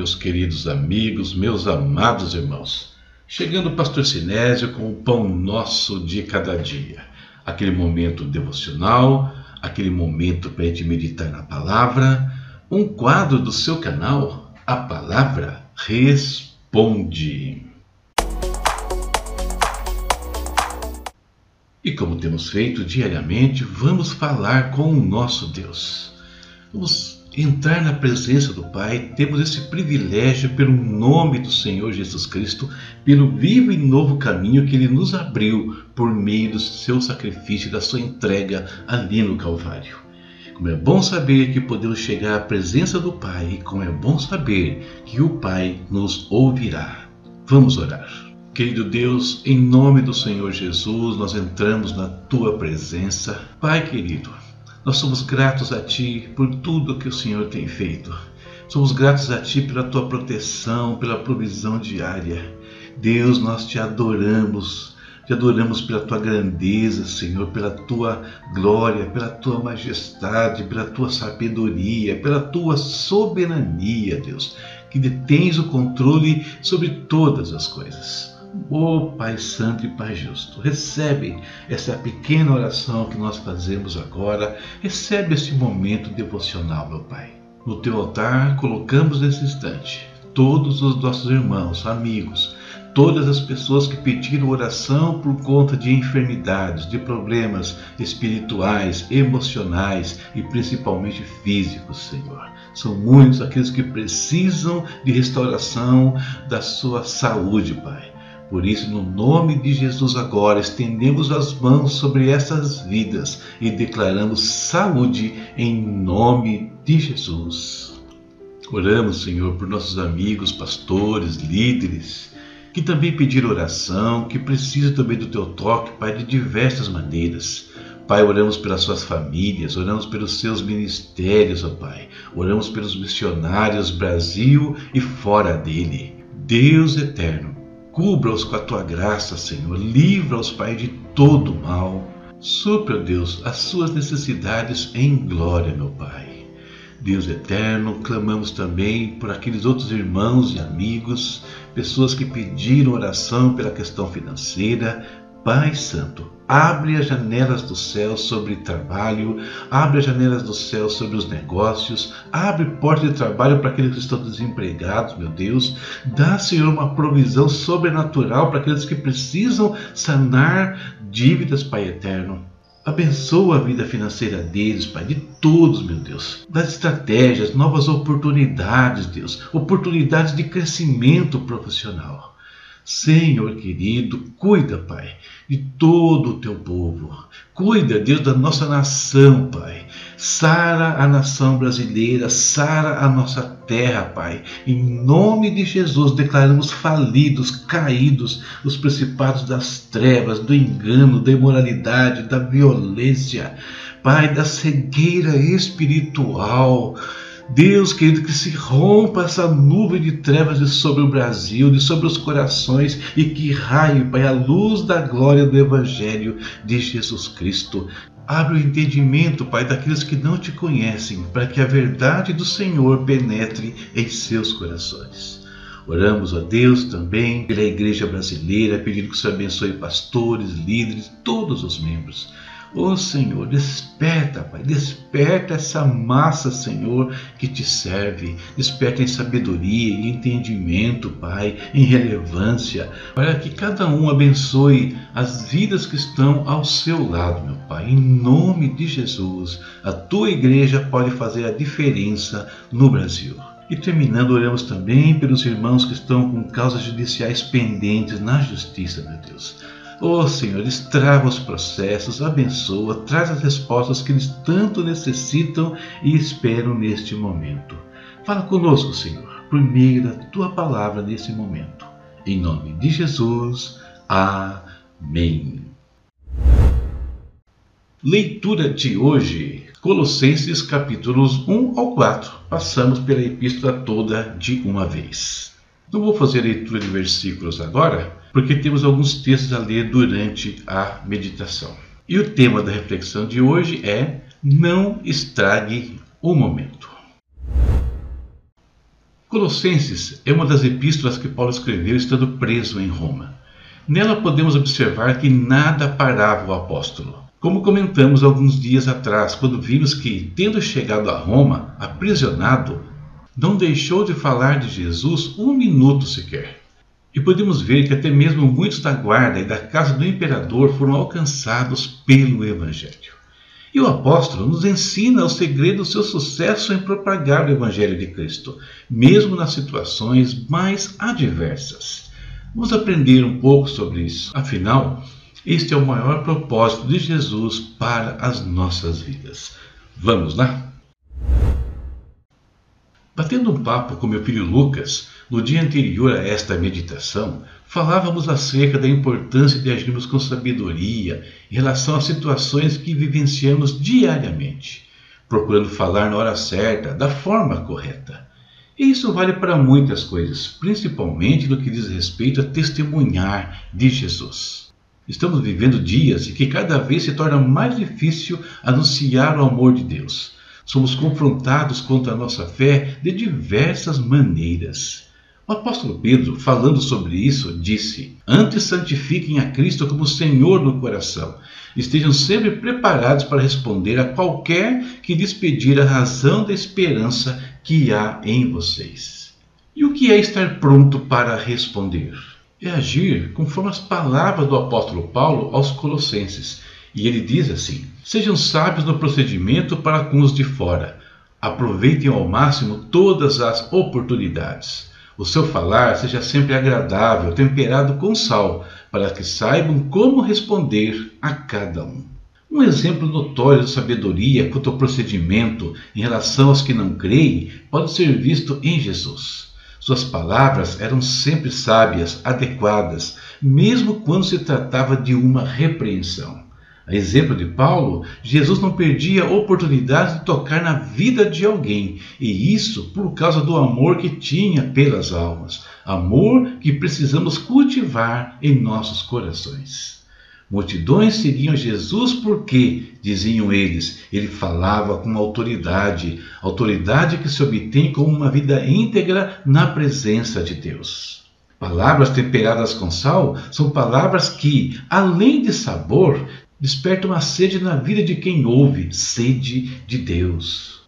meus queridos amigos, meus amados irmãos. Chegando o pastor Sinésio com o pão nosso de cada dia. Aquele momento devocional, aquele momento para a gente meditar na palavra, um quadro do seu canal, a palavra responde. E como temos feito diariamente, vamos falar com o nosso Deus. Vamos entrar na presença do Pai, temos esse privilégio pelo nome do Senhor Jesus Cristo, pelo vivo e novo caminho que Ele nos abriu por meio do seu sacrifício, da sua entrega ali no Calvário. Como é bom saber que podemos chegar à presença do Pai, e como é bom saber que o Pai nos ouvirá. Vamos orar. Querido Deus, em nome do Senhor Jesus, nós entramos na tua presença. Pai querido, nós somos gratos a Ti por tudo que o Senhor tem feito. Somos gratos a Ti pela Tua proteção, pela provisão diária. Deus, nós te adoramos. Te adoramos pela Tua grandeza, Senhor, pela Tua glória, pela Tua majestade, pela Tua sabedoria, pela Tua soberania, Deus, que detens o controle sobre todas as coisas. Ó oh, Pai Santo e Pai Justo, recebe essa pequena oração que nós fazemos agora, recebe esse momento devocional, meu Pai. No teu altar colocamos nesse instante todos os nossos irmãos, amigos, todas as pessoas que pediram oração por conta de enfermidades, de problemas espirituais, emocionais e principalmente físicos, Senhor. São muitos aqueles que precisam de restauração da sua saúde, Pai. Por isso, no nome de Jesus, agora estendemos as mãos sobre essas vidas e declaramos saúde em nome de Jesus. Oramos, Senhor, por nossos amigos, pastores, líderes, que também pediram oração, que precisam também do teu toque, Pai, de diversas maneiras. Pai, oramos pelas suas famílias, oramos pelos seus ministérios, ó Pai. Oramos pelos missionários Brasil e fora dele. Deus eterno, Cubra-os com a tua graça, Senhor. Livra-os, Pai, de todo mal. Supra, Deus, as suas necessidades em glória, meu Pai. Deus eterno, clamamos também por aqueles outros irmãos e amigos, pessoas que pediram oração pela questão financeira, Pai Santo, abre as janelas do céu sobre trabalho, abre as janelas do céu sobre os negócios, abre porta de trabalho para aqueles que estão desempregados, meu Deus. Dá, Senhor, uma provisão sobrenatural para aqueles que precisam sanar dívidas, Pai eterno. Abençoa a vida financeira deles, Pai, de todos, meu Deus. Das estratégias, novas oportunidades, Deus. Oportunidades de crescimento profissional. Senhor querido, cuida, Pai, de todo o teu povo. Cuida, Deus, da nossa nação, Pai. Sara a nação brasileira, sara a nossa terra, Pai. Em nome de Jesus, declaramos falidos, caídos, os principados das trevas, do engano, da imoralidade, da violência, Pai, da cegueira espiritual. Deus, querido, que se rompa essa nuvem de trevas de sobre o Brasil, de sobre os corações e que raie, Pai, a luz da glória do Evangelho de Jesus Cristo. Abre o entendimento, Pai, daqueles que não te conhecem, para que a verdade do Senhor penetre em seus corações. Oramos a Deus também pela igreja brasileira, pedindo que o Senhor abençoe pastores, líderes, todos os membros. Ô oh, Senhor, desperta, Pai, desperta essa massa, Senhor, que te serve. Desperta em sabedoria, em entendimento, Pai, em relevância, para que cada um abençoe as vidas que estão ao seu lado, meu Pai. Em nome de Jesus, a tua igreja pode fazer a diferença no Brasil. E terminando, oramos também pelos irmãos que estão com causas judiciais pendentes na justiça, meu Deus. Oh Senhor, destrava os processos, abençoa, traz as respostas que eles tanto necessitam e esperam neste momento. Fala conosco, Senhor, por meio da tua palavra nesse momento. Em nome de Jesus. Amém. Leitura de hoje, Colossenses capítulos 1 ao 4. Passamos pela epístola toda de uma vez. Não vou fazer leitura de versículos agora, porque temos alguns textos a ler durante a meditação. E o tema da reflexão de hoje é Não estrague o momento. Colossenses é uma das epístolas que Paulo escreveu estando preso em Roma. Nela podemos observar que nada parava o apóstolo. Como comentamos alguns dias atrás, quando vimos que, tendo chegado a Roma, aprisionado, não deixou de falar de Jesus um minuto sequer. E podemos ver que até mesmo muitos da guarda e da casa do imperador foram alcançados pelo Evangelho. E o apóstolo nos ensina o segredo do seu sucesso em propagar o Evangelho de Cristo, mesmo nas situações mais adversas. Vamos aprender um pouco sobre isso. Afinal, este é o maior propósito de Jesus para as nossas vidas. Vamos lá? Batendo um papo com meu filho Lucas, no dia anterior a esta meditação, falávamos acerca da importância de agirmos com sabedoria em relação às situações que vivenciamos diariamente, procurando falar na hora certa, da forma correta. E isso vale para muitas coisas, principalmente no que diz respeito a testemunhar de Jesus. Estamos vivendo dias em que cada vez se torna mais difícil anunciar o amor de Deus. Somos confrontados contra a nossa fé de diversas maneiras. O apóstolo Pedro, falando sobre isso, disse: Antes santifiquem a Cristo como Senhor no coração. Estejam sempre preparados para responder a qualquer que lhes pedir a razão da esperança que há em vocês. E o que é estar pronto para responder? É agir conforme as palavras do apóstolo Paulo aos Colossenses. E ele diz assim: Sejam sábios no procedimento para com os de fora. Aproveitem ao máximo todas as oportunidades o seu falar seja sempre agradável, temperado com sal, para que saibam como responder a cada um. Um exemplo notório de sabedoria quanto ao procedimento em relação aos que não creem pode ser visto em Jesus. Suas palavras eram sempre sábias, adequadas, mesmo quando se tratava de uma repreensão. A exemplo de Paulo, Jesus não perdia a oportunidade de tocar na vida de alguém, e isso por causa do amor que tinha pelas almas, amor que precisamos cultivar em nossos corações. Multidões seguiam Jesus porque, diziam eles, ele falava com autoridade, autoridade que se obtém com uma vida íntegra na presença de Deus. Palavras temperadas com sal são palavras que, além de sabor, desperta uma sede na vida de quem ouve, sede de Deus.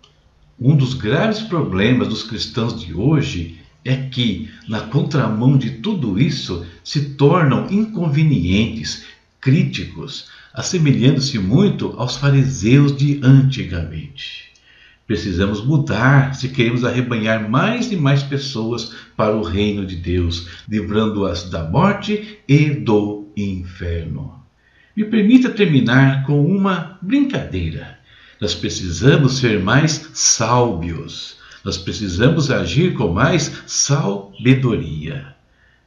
Um dos graves problemas dos cristãos de hoje é que, na contramão de tudo isso, se tornam inconvenientes, críticos, assemelhando-se muito aos fariseus de antigamente. Precisamos mudar se queremos arrebanhar mais e mais pessoas para o reino de Deus, livrando-as da morte e do inferno. Me permita terminar com uma brincadeira. Nós precisamos ser mais sábios. Nós precisamos agir com mais sabedoria.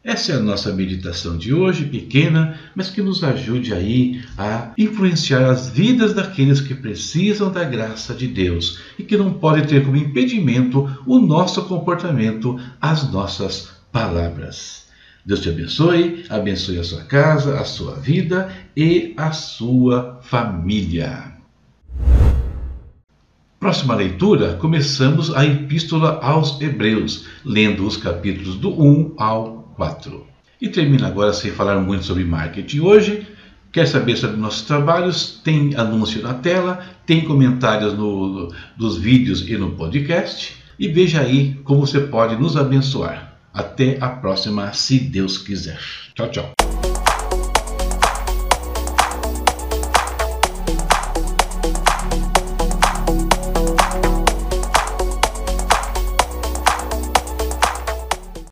Essa é a nossa meditação de hoje, pequena, mas que nos ajude aí a influenciar as vidas daqueles que precisam da graça de Deus e que não podem ter como impedimento o nosso comportamento, as nossas palavras. Deus te abençoe, abençoe a sua casa, a sua vida e a sua família. Próxima leitura, começamos a Epístola aos Hebreus, lendo os capítulos do 1 ao 4. E termina agora sem falar muito sobre marketing hoje. Quer saber sobre nossos trabalhos? Tem anúncio na tela, tem comentários no, dos vídeos e no podcast. E veja aí como você pode nos abençoar. Até a próxima, se Deus quiser. Tchau, tchau.